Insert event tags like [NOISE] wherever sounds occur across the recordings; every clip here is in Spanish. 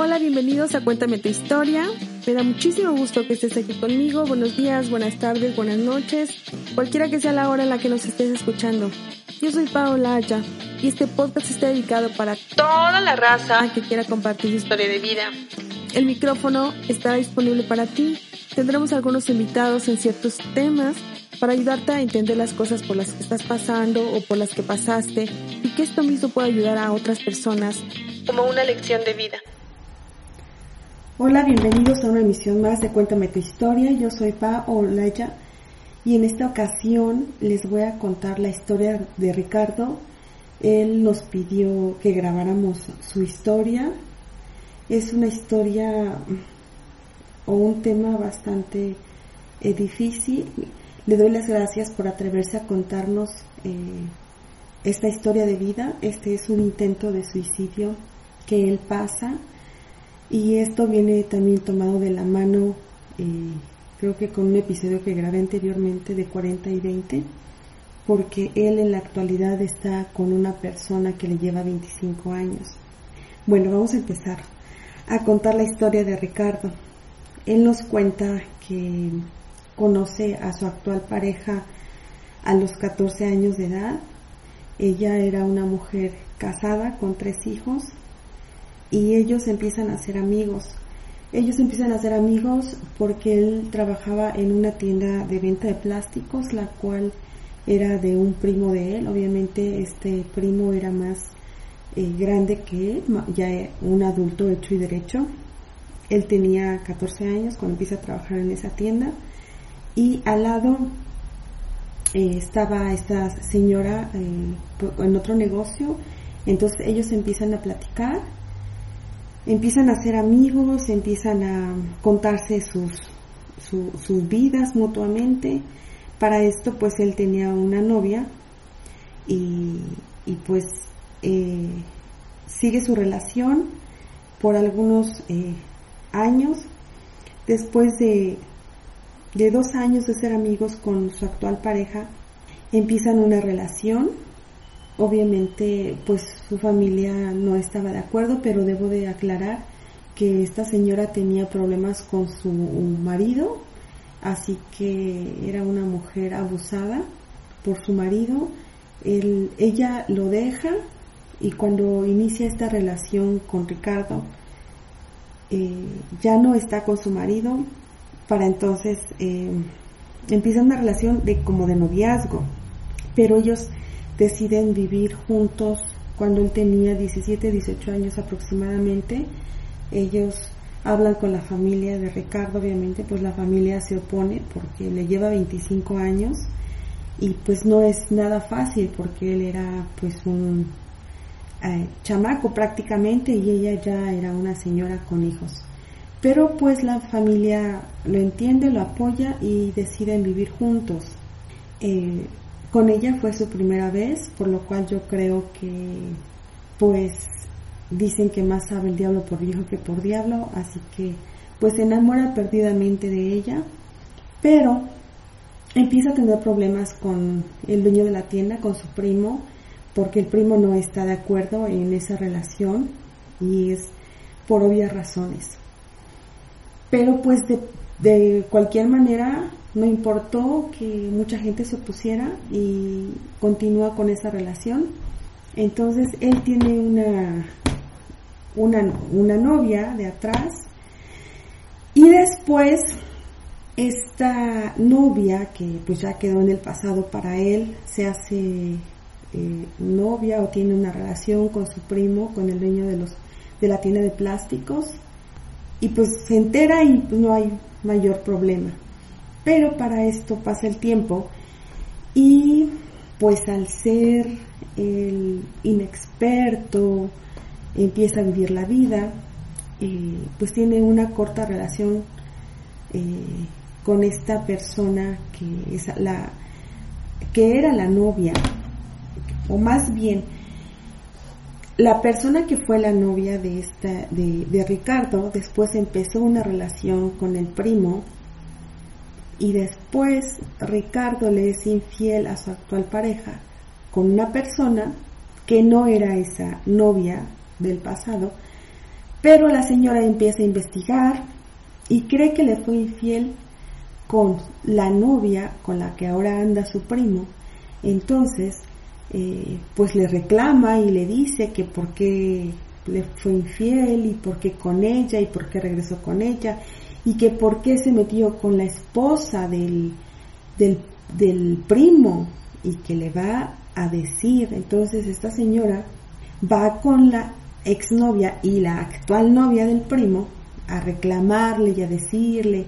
Hola, bienvenidos a Cuéntame tu historia. Me da muchísimo gusto que estés aquí conmigo. Buenos días, buenas tardes, buenas noches, cualquiera que sea la hora en la que nos estés escuchando. Yo soy Paola Aya y este podcast está dedicado para toda la raza que quiera compartir su historia de vida. El micrófono estará disponible para ti. Tendremos algunos invitados en ciertos temas para ayudarte a entender las cosas por las que estás pasando o por las que pasaste y que esto mismo pueda ayudar a otras personas como una lección de vida. Hola, bienvenidos a una emisión más de Cuéntame tu historia. Yo soy Pa Olaya y en esta ocasión les voy a contar la historia de Ricardo. Él nos pidió que grabáramos su historia. Es una historia o un tema bastante eh, difícil. Le doy las gracias por atreverse a contarnos eh, esta historia de vida. Este es un intento de suicidio que él pasa y esto viene también tomado de la mano, eh, creo que con un episodio que grabé anteriormente de 40 y 20, porque él en la actualidad está con una persona que le lleva 25 años. Bueno, vamos a empezar a contar la historia de Ricardo. Él nos cuenta que conoce a su actual pareja a los 14 años de edad. Ella era una mujer casada con tres hijos y ellos empiezan a ser amigos. Ellos empiezan a ser amigos porque él trabajaba en una tienda de venta de plásticos, la cual era de un primo de él. Obviamente este primo era más eh, grande que él, ya un adulto hecho y derecho. Él tenía 14 años cuando empieza a trabajar en esa tienda y al lado eh, estaba esta señora eh, en otro negocio. Entonces ellos empiezan a platicar empiezan a ser amigos, empiezan a contarse sus, sus vidas mutuamente. Para esto pues él tenía una novia y, pues eh, sigue su relación por algunos eh, años. Después de, de dos años de ser amigos con su actual pareja, empiezan una relación Obviamente, pues su familia no estaba de acuerdo, pero debo de aclarar que esta señora tenía problemas con su marido, así que era una mujer abusada por su marido. ella lo deja y cuando inicia esta relación con Ricardo, eh, ya no está con su marido, para entonces eh, empieza una relación de como de noviazgo, pero ellos deciden vivir juntos cuando él tenía 17, 18 años aproximadamente. Ellos hablan con la familia de Ricardo, obviamente, pues la familia se opone porque le lleva 25 años y pues no es nada fácil porque él era pues un eh, chamaco prácticamente y ella ya era una señora con hijos. Pero pues la familia lo entiende, lo apoya y deciden vivir juntos. Eh, con ella fue su primera vez, por lo cual yo creo que, pues, dicen que más sabe el diablo por viejo que por diablo, así que, pues, se enamora perdidamente de ella, pero empieza a tener problemas con el dueño de la tienda, con su primo, porque el primo no está de acuerdo en esa relación y es por obvias razones. Pero pues de, de cualquier manera no importó que mucha gente se opusiera y continúa con esa relación. Entonces él tiene una, una, una novia de atrás y después esta novia que pues ya quedó en el pasado para él se hace eh, novia o tiene una relación con su primo, con el dueño de los de la tienda de plásticos y pues se entera y pues, no hay mayor problema. Pero para esto pasa el tiempo y pues al ser el inexperto, empieza a vivir la vida, eh, pues tiene una corta relación eh, con esta persona que es la que era la novia, o más bien la persona que fue la novia de esta de, de Ricardo después empezó una relación con el primo y después Ricardo le es infiel a su actual pareja con una persona que no era esa novia del pasado, Pero la señora empieza a investigar y cree que le fue infiel con la novia con la que ahora anda su primo. Entonces, eh, pues le reclama y le dice que por qué le fue infiel y por qué con ella y por qué regresó con ella y que por qué se metió con la esposa del, del, del primo y que le va a decir. Entonces esta señora va con la exnovia y la actual novia del primo a reclamarle y a decirle,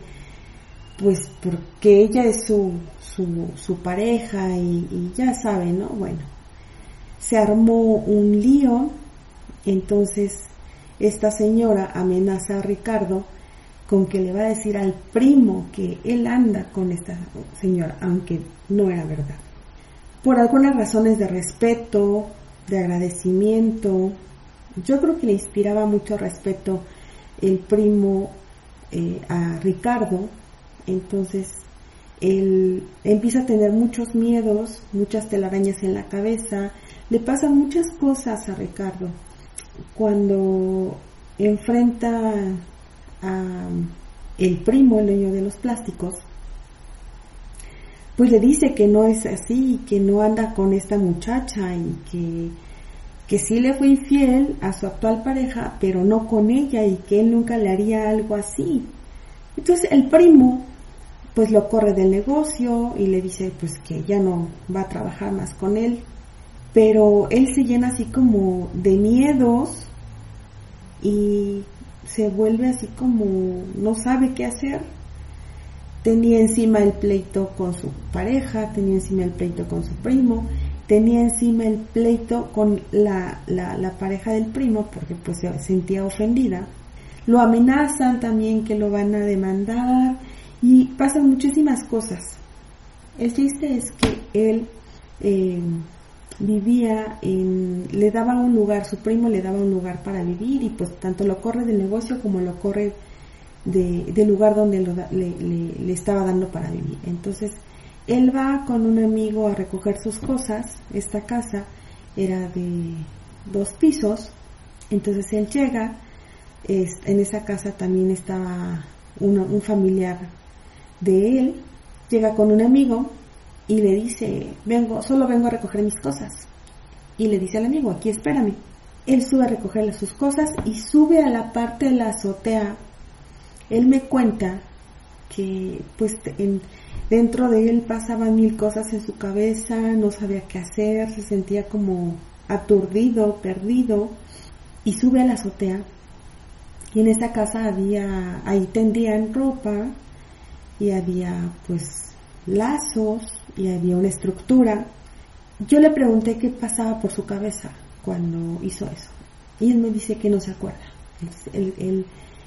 pues porque ella es su, su, su pareja y, y, ya sabe, ¿no? Bueno, se armó un lío, entonces esta señora amenaza a Ricardo con que le va a decir al primo que él anda con esta señora, aunque no era verdad. Por algunas razones de respeto, de agradecimiento, yo creo que le inspiraba mucho respeto el primo eh, a Ricardo, entonces él empieza a tener muchos miedos, muchas telarañas en la cabeza, le pasan muchas cosas a Ricardo. Cuando enfrenta el primo, el dueño de los plásticos, pues le dice que no es así, que no anda con esta muchacha y que que sí le fue infiel a su actual pareja, pero no con ella y que él nunca le haría algo así. Entonces el primo pues lo corre del negocio y le dice pues que ya no va a trabajar más con él, pero él se llena así como de miedos y se vuelve así como no sabe qué hacer. Tenía encima el pleito con su pareja, tenía encima el pleito con su primo tenía encima el pleito con la, la, pareja del primo porque pues se sentía ofendida. Lo amenazan también que lo van a demandar y pasan muchísimas cosas. El chiste es que él eh, vivía en, le daba un lugar, su primo le daba un lugar para vivir y pues tanto lo corre del negocio como lo corre de, del lugar donde le, le estaba dando para vivir. Entonces, él va con un amigo a recoger sus cosas. Esta casa era de dos pisos. Entonces él llega. en esa casa también estaba un familiar de él. Llega con un amigo y le dice, vengo, solo vengo a recoger mis cosas. Y le dice al amigo, aquí espérame. Él sube a recogerle sus cosas y sube a la parte de la azotea. Él me cuenta que pues en, Dentro de él pasaban mil cosas en su cabeza, no sabía qué hacer, se sentía como aturdido, perdido, y sube a la azotea. Y en esa casa había, ahí tendían ropa, y había pues lazos, y había una estructura. Yo le pregunté qué pasaba por su cabeza cuando hizo eso. Y él me dice que no se acuerda. Él,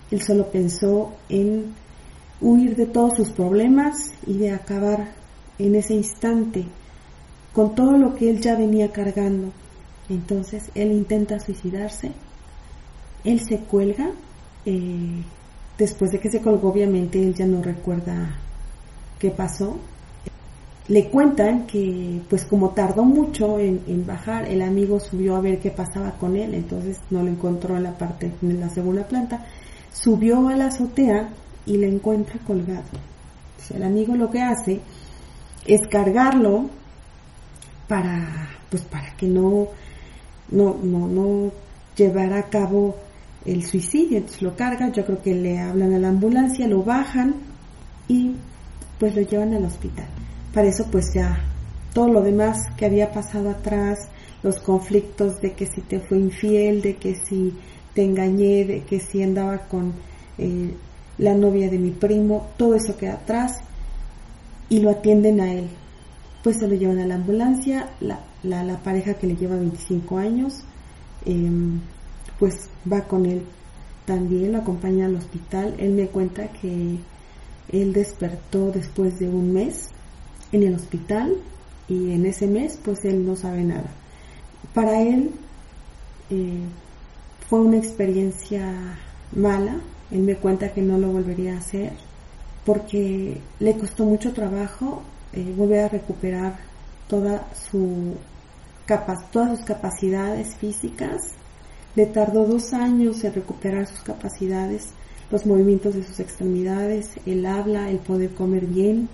él, solo pensó en huir de todos sus problemas y de acabar en ese instante con todo lo que él ya venía cargando. Entonces él intenta suicidarse, él se cuelga, eh, después de que se colgó obviamente él ya no recuerda qué pasó. Le cuentan que pues como tardó mucho en, en, bajar, el amigo subió a ver qué pasaba con él, entonces no lo encontró en la parte, en la segunda planta, subió a la azotea y le encuentra colgado. el amigo lo que hace es cargarlo para, pues para que no, no, no, no llevara a cabo el suicidio. Entonces lo carga, yo creo que le hablan a la ambulancia, lo bajan y pues lo llevan al hospital. Para eso pues ya todo lo demás que había pasado atrás, los conflictos de que si te fue infiel, de que si te engañé, de que si andaba con eh, la novia de mi primo, todo eso queda atrás y lo atienden a él. Pues se lo llevan a la ambulancia, la, la, pareja que le lleva 25 años, em, pues va con él también, lo acompaña al hospital. Él me cuenta que él despertó después de un mes en el hospital y en ese mes pues él no sabe nada. Para él eh, fue una experiencia mala él me cuenta que no lo volvería a hacer porque le costó mucho trabajo eh, volver a recuperar toda su todas sus capacidades físicas, Le tardó dos años en recuperar sus capacidades, los movimientos de sus extremidades, el habla, el poder comer bien.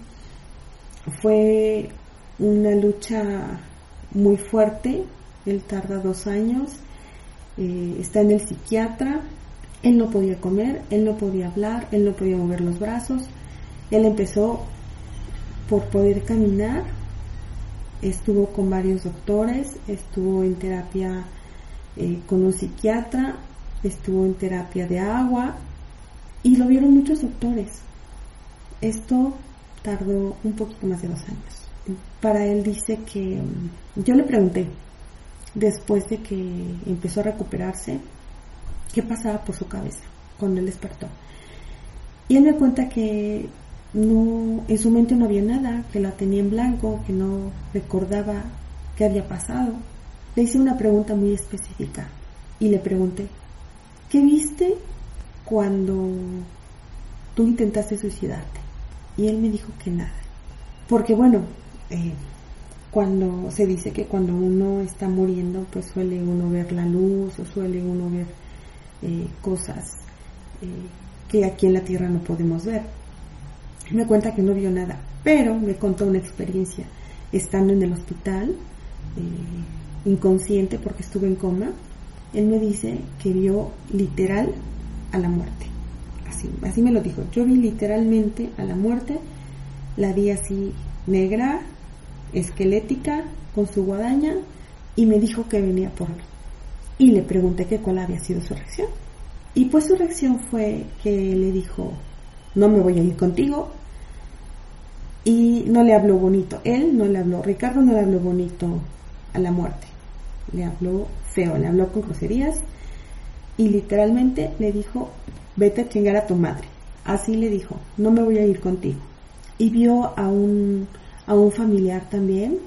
Fue una lucha muy fuerte, él tarda dos años, eh, está en el psiquiatra, él no podía comer, él no podía hablar, él no podía mover los brazos, él empezó por poder caminar, estuvo con varios doctores, estuvo en terapia eh, con un psiquiatra, estuvo en terapia de agua. Y lo vieron muchos doctores. Esto tardó un poquito más de dos años. Para él dice que yo le pregunté, después de que empezó a recuperarse, qué pasaba por su cabeza cuando él despertó. Y él me cuenta que no, en su mente no había nada, que la tenía en blanco, que no recordaba qué había pasado. Le hice una pregunta muy específica y le pregunté, ¿qué viste cuando tú intentaste suicidarte? Y él me dijo que nada. Porque bueno, eh, cuando se dice que cuando uno está muriendo, pues suele uno ver la luz o suele uno ver eh, cosas eh, que aquí en la tierra no podemos ver me cuenta que no vio nada, pero me contó una experiencia estando en el hospital, inconsciente porque estuve en coma. Él me dice que vio literal a la muerte. Así, me lo dijo. Yo vi literalmente a la muerte, la vi así negra, esquelética, con su guadaña, y me dijo que venía por mí. Y le pregunté que cuál había sido su reacción. Y pues su reacción fue que le dijo, no me voy a ir contigo, y no le habló bonito. Él no le habló, Ricardo no le habló bonito a la muerte. Le habló feo, le habló con groserías y literalmente le dijo, vete a chingar a tu madre. Así le dijo, no me voy a ir contigo. Y vio a un, a un familiar también,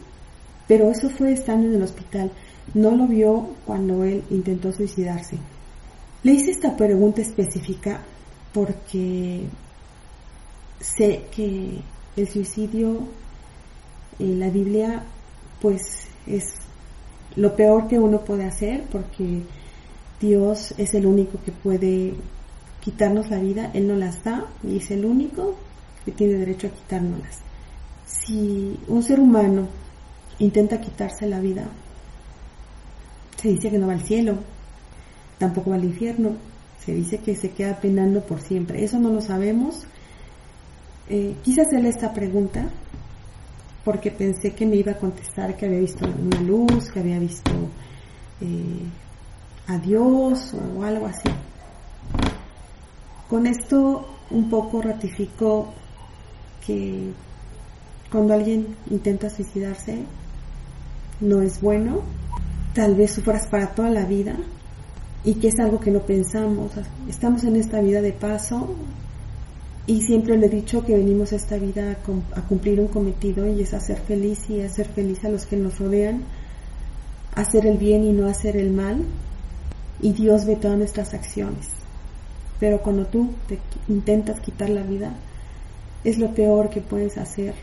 pero eso fue estando en el hospital. No lo vio cuando él intentó suicidarse. Le hice esta pregunta específica porque sé que el suicidio en la Biblia pues es lo peor que uno puede hacer porque Dios es el único que puede quitarnos la vida, Él no las da y es el único que tiene derecho a quitárnoslas. Si un ser humano intenta quitarse la vida, se dice que no va al cielo, tampoco va al infierno, se dice que se queda penando por siempre. Eso no lo sabemos, eh, quise hacerle esta pregunta porque pensé que me iba a contestar que había visto una luz, que había visto eh, a Dios o algo así. Con esto un poco ratifico que cuando alguien intenta suicidarse no es bueno, tal vez sufras para toda la vida y que es algo que no pensamos. Estamos en esta vida de paso, y siempre le he dicho que venimos a esta vida a, cumplir un cometido y es hacer feliz y hacer feliz a los que nos rodean, hacer el bien y no hacer el mal. Y Dios ve todas nuestras acciones. Pero cuando tú te intentas quitar la vida, es lo peor que puedes hacer.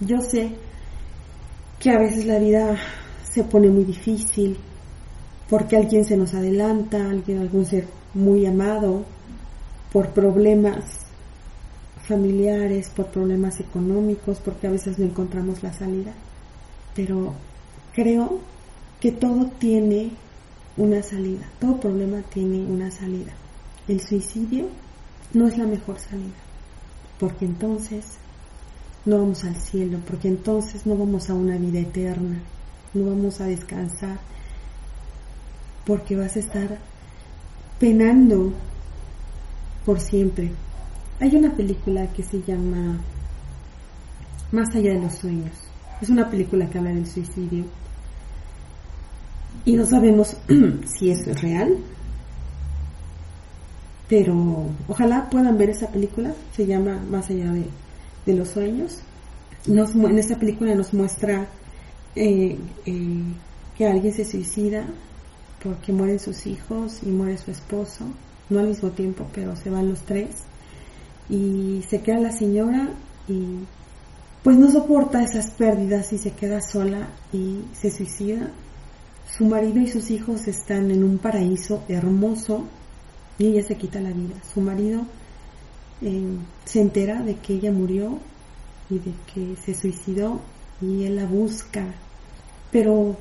Yo sé que a veces la vida se pone muy difícil porque alguien se nos adelanta, alguien, algún ser muy amado, por problemas familiares, por problemas económicos, porque a veces no encontramos la salida. Pero creo que todo tiene una salida, todo problema tiene una salida. El suicidio no es la mejor salida, porque entonces no vamos al cielo, porque entonces no vamos a una vida eterna, no vamos a descansar, porque vas a estar penando por siempre, hay una película que se llama Más allá de los sueños. Es una película que habla del suicidio. Y no sabemos [CLEARS THROAT] si eso es real. Pero ojalá puedan ver esa película. Se llama Más allá de, los sueños. En esta película nos muestra eh, eh, que alguien se suicida porque mueren sus hijos y muere su esposo. No al mismo tiempo, pero se van los tres y se queda la señora y pues no soporta esas pérdidas y se queda sola y se suicida Su marido y sus hijos están en un paraíso hermoso y ella se quita la vida. Su marido eh, se entera de que ella murió y de que se suicidó y él la busca, pero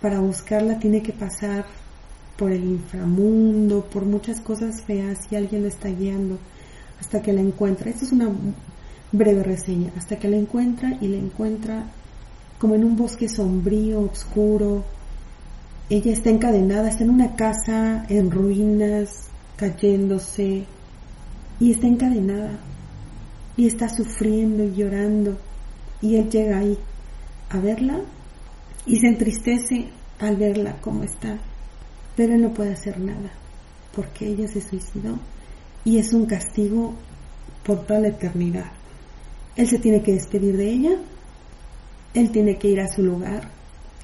para buscarla tiene que pasar por el inframundo, por muchas cosas feas y alguien lo está guiando hasta que la encuentra. Esta es una breve reseña, hasta que la encuentra y la encuentra como en un bosque sombrío, oscuro. Ella está encadenada, está en una casa en ruinas, cayéndose, y está encadenada, y está sufriendo y llorando, y él llega ahí a verla y se entristece al verla como está, pero él no puede hacer nada, porque ella se suicidó y es un castigo por toda la eternidad. Él se tiene que despedir de ella, él tiene que ir a su lugar,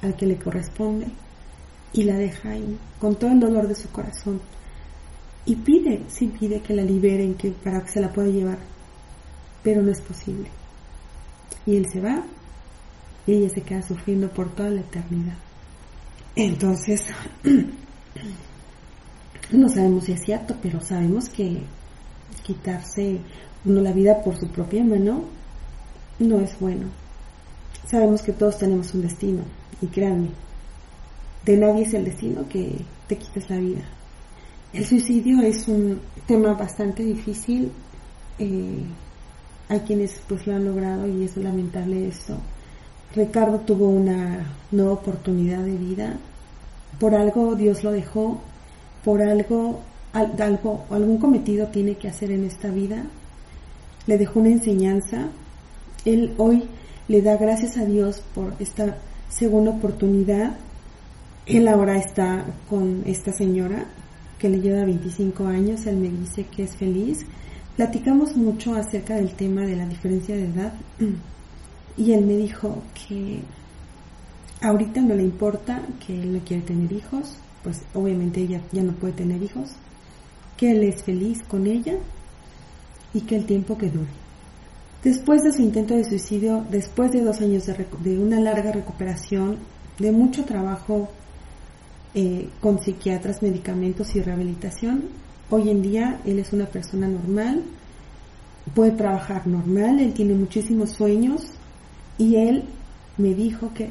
al que le corresponde, y la deja ahí, con todo el dolor de su corazón. Y pide, sí pide que la liberen, que para que se la pueda llevar, pero no es posible. Y él se va, y ella se queda sufriendo por toda la eternidad. Entonces, [CLEARS THROAT] no sabemos si es cierto, pero sabemos que quitarse uno la vida por su propia mano no es bueno. Sabemos que todos tenemos un destino, y créanme, de nadie es el destino que te quites la vida. El suicidio es un tema bastante difícil. Eh, hay quienes pues lo han logrado y es lamentable esto. Ricardo tuvo una nueva oportunidad de vida. Por algo Dios lo dejó, por algo, algo, algún cometido tiene que hacer en esta vida. Le dejó una enseñanza. Él hoy le da gracias a Dios por esta segunda oportunidad. Él ahora está con esta señora que le lleva 25 años. Él me dice que es feliz. Platicamos mucho acerca del tema de la diferencia de edad y él me dijo que ahorita no le importa, que él no quiere tener hijos, pues obviamente ella ya no puede tener hijos, que él es feliz con ella y que el tiempo que dure. Después de su intento de suicidio, después de dos años de, una larga recuperación, de mucho trabajo eh, con psiquiatras, medicamentos y rehabilitación, hoy en día él es una persona normal, puede trabajar normal, él tiene muchísimos sueños y él me dijo que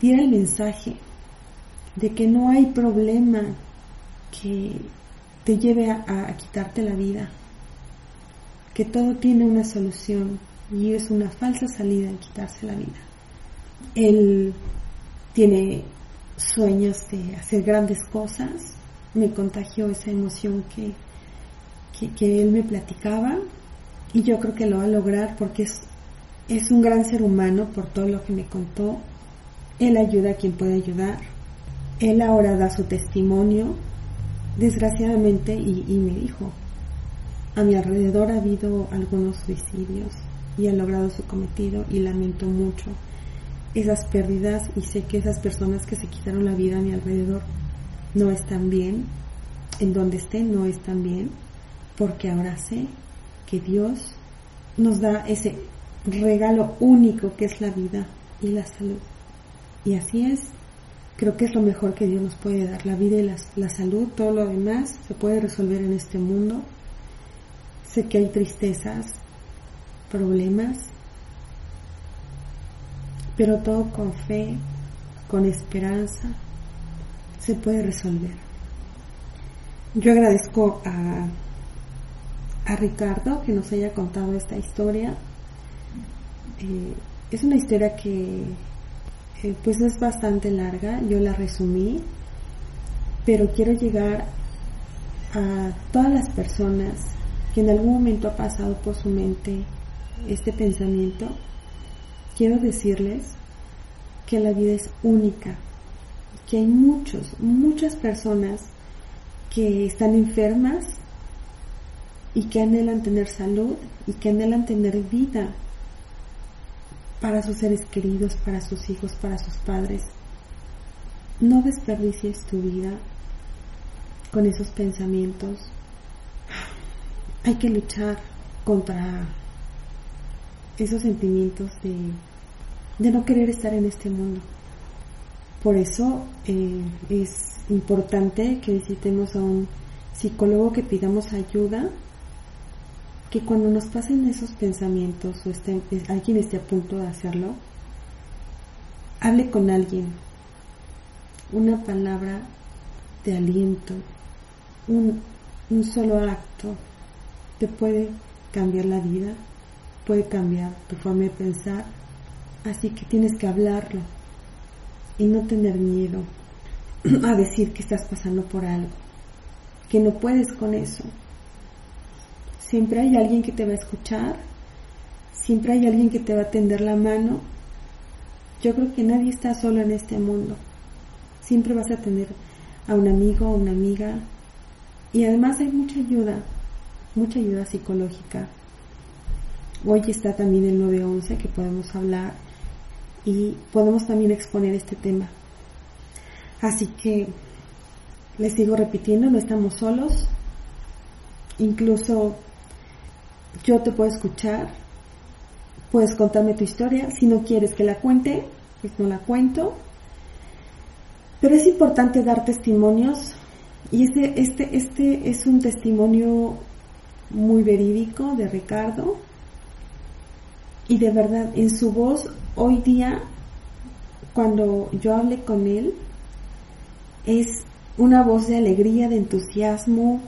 diera el mensaje de que no hay problema que te lleve a, quitarte la vida, que todo tiene una solución y es una falsa salida en quitarse la vida. Él tiene sueños de hacer grandes cosas, me contagió esa emoción que, que, él me platicaba. Y yo creo que lo va a lograr porque es, es un gran ser humano por todo lo que me contó. Él ayuda a quien puede ayudar. Él ahora da su testimonio, desgraciadamente, y, me dijo, a mi alrededor ha habido algunos suicidios y ha logrado su cometido y lamento mucho esas pérdidas y sé que esas personas que se quitaron la vida a mi alrededor no están bien, en donde estén no están bien, porque ahora sé que Dios nos da ese regalo único que es la vida y la salud. Y así es, Creo que es lo mejor que Dios nos puede dar, la vida y la, salud, todo lo demás se puede resolver en este mundo. Sé que hay tristezas, problemas, pero todo con fe, con esperanza, se puede resolver. Yo agradezco a, Ricardo que nos haya contado esta historia. Eh, es una historia que eh, pues es bastante larga, yo la resumí, pero quiero llegar a todas las personas que en algún momento ha pasado por su mente este pensamiento, quiero decirles que la vida es única, que hay muchos, muchas personas que están enfermas y que anhelan tener salud y que anhelan tener vida para sus seres queridos, para sus hijos, para sus padres. No desperdicies tu vida con esos pensamientos. Hay que luchar contra esos sentimientos de, de no querer estar en este mundo. Por eso eh, es importante que visitemos a un psicólogo, que pidamos ayuda, que cuando nos pasen esos pensamientos o esté, alguien esté a punto de hacerlo, hable con alguien. Una palabra de aliento, un, un solo acto te puede cambiar la vida, puede cambiar tu forma de pensar, así que tienes que hablarlo y no tener miedo a decir que estás pasando por algo, que no puedes con eso. Siempre hay alguien que te va a escuchar, siempre hay alguien que te va a tender la mano. Yo creo que nadie está solo en este mundo. Siempre vas a tener a un amigo o una amiga. Y además hay mucha ayuda, mucha ayuda psicológica. Hoy está también el 911 que podemos hablar y podemos también exponer este tema. Así que les sigo repitiendo, no estamos solos. Incluso yo te puedo escuchar, puedes contarme tu historia. Si no quieres que la cuente, pues no la cuento. Pero es importante dar testimonios y este, este, este es un testimonio muy verídico de Ricardo y de verdad en su voz hoy día cuando yo hablé con él es una voz de alegría, de entusiasmo,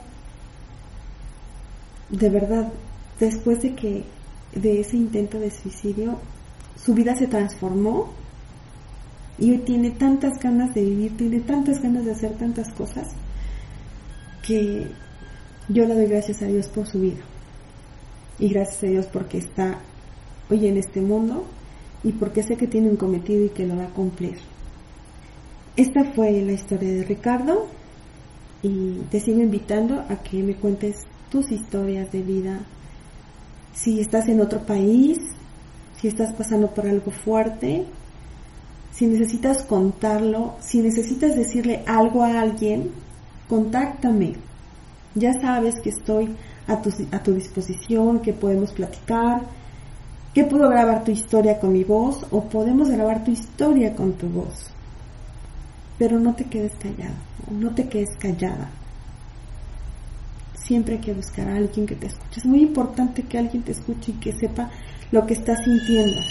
de verdad después de que de ese intento de suicidio su vida se transformó y hoy tiene tantas ganas de vivir, tiene tantas ganas de hacer tantas cosas que yo le doy gracias a Dios por su vida. Y gracias a Dios porque está hoy en este mundo y porque sé que tiene un cometido y que lo va a cumplir. Esta fue la historia de Ricardo y te sigo invitando a que me cuentes tus historias de vida. Si estás en otro país, si estás pasando por algo fuerte, si necesitas contarlo, si necesitas decirle algo a alguien, contáctame. Ya sabes que estoy a tu, a tu disposición, que podemos platicar, que puedo grabar tu historia con mi voz o podemos grabar tu historia con tu voz. Pero no te quedes callado, no te quedes callada. Siempre hay que buscar a alguien que te escuche. Es muy importante que alguien te escuche y que sepa lo que estás sintiendo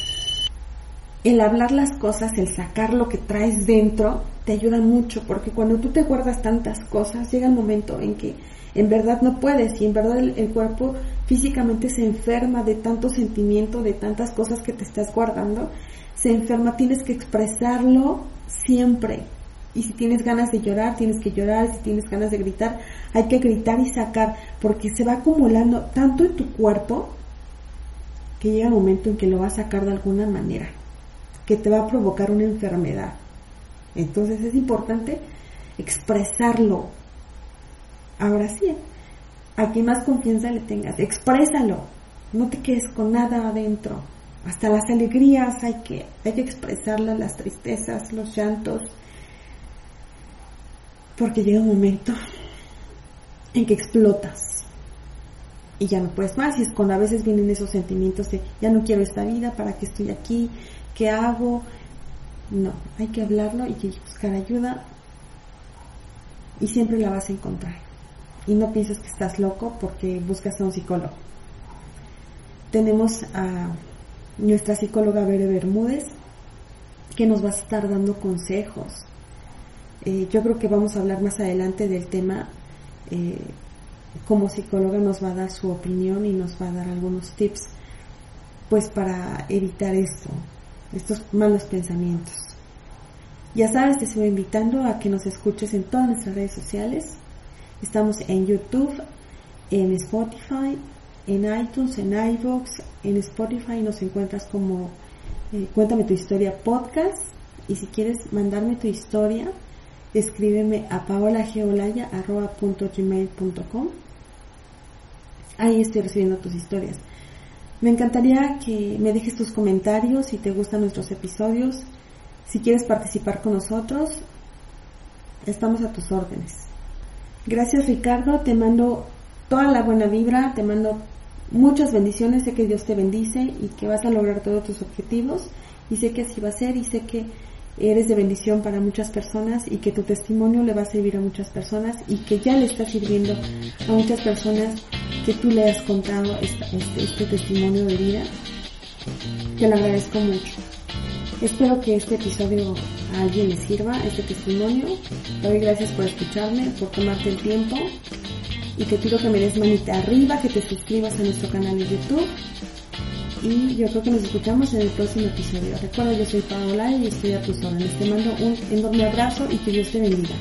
el hablar las cosas, el sacar lo que traes dentro, te ayuda mucho, porque cuando tú te guardas tantas cosas, llega el momento en que en verdad no puedes y en verdad el, cuerpo físicamente se enferma de tanto sentimiento, de tantas cosas que te estás guardando, se enferma, tienes que expresarlo siempre. Y si tienes ganas de llorar, tienes que llorar, si tienes ganas de gritar, hay que gritar y sacar, porque se va acumulando tanto en tu cuerpo que llega el momento en que lo vas a sacar de alguna manera que te va a provocar una enfermedad. Entonces es importante expresarlo. Ahora sí, a quien más confianza le tengas, exprésalo. No te quedes con nada adentro. Hasta las alegrías hay que, hay que expresarlas, las tristezas, los llantos. Porque llega un momento en que explotas y ya no puedes más y es cuando a veces vienen esos sentimientos de ya no quiero esta vida, para qué estoy aquí, ¿qué hago? No, hay que hablarlo y buscar ayuda y siempre la vas a encontrar. Y no pienses que estás loco porque buscas a un psicólogo. Tenemos a nuestra psicóloga Bere Bermúdez que nos va a estar dando consejos. Eh, yo creo que vamos a hablar más adelante del tema. Eh, como psicóloga nos va a dar su opinión y nos va a dar algunos tips pues para evitar esto, estos malos pensamientos. Ya sabes, te sigo invitando a que nos escuches en todas nuestras redes sociales. Estamos en YouTube, en Spotify, en iTunes, en iVoox, en Spotify nos encuentras como eh, Cuéntame tu historia podcast. Y si quieres mandarme tu historia, escríbeme a paolageolaya.com. Ahí estoy recibiendo tus historias. Me encantaría que me dejes tus comentarios si te gustan nuestros episodios. Si quieres participar con nosotros, estamos a tus órdenes. Gracias Ricardo, te mando toda la buena vibra, te mando muchas bendiciones, sé que Dios te bendice y que vas a lograr todos tus objetivos y sé que así va a ser y sé que eres de bendición para muchas personas y que tu testimonio le va a servir a muchas personas y que ya le está sirviendo a muchas personas que tú le has contado este, este testimonio de vida. Te lo agradezco mucho. Espero que este episodio a alguien le sirva, este testimonio. Te doy gracias por escucharme, por tomarte el tiempo y te pido que me des manita arriba, que te suscribas a nuestro canal de YouTube y yo creo que nos escuchamos en el próximo episodio. Recuerda, yo soy Paola y estoy a tus órdenes. Te mando un enorme abrazo y que Dios te bendiga.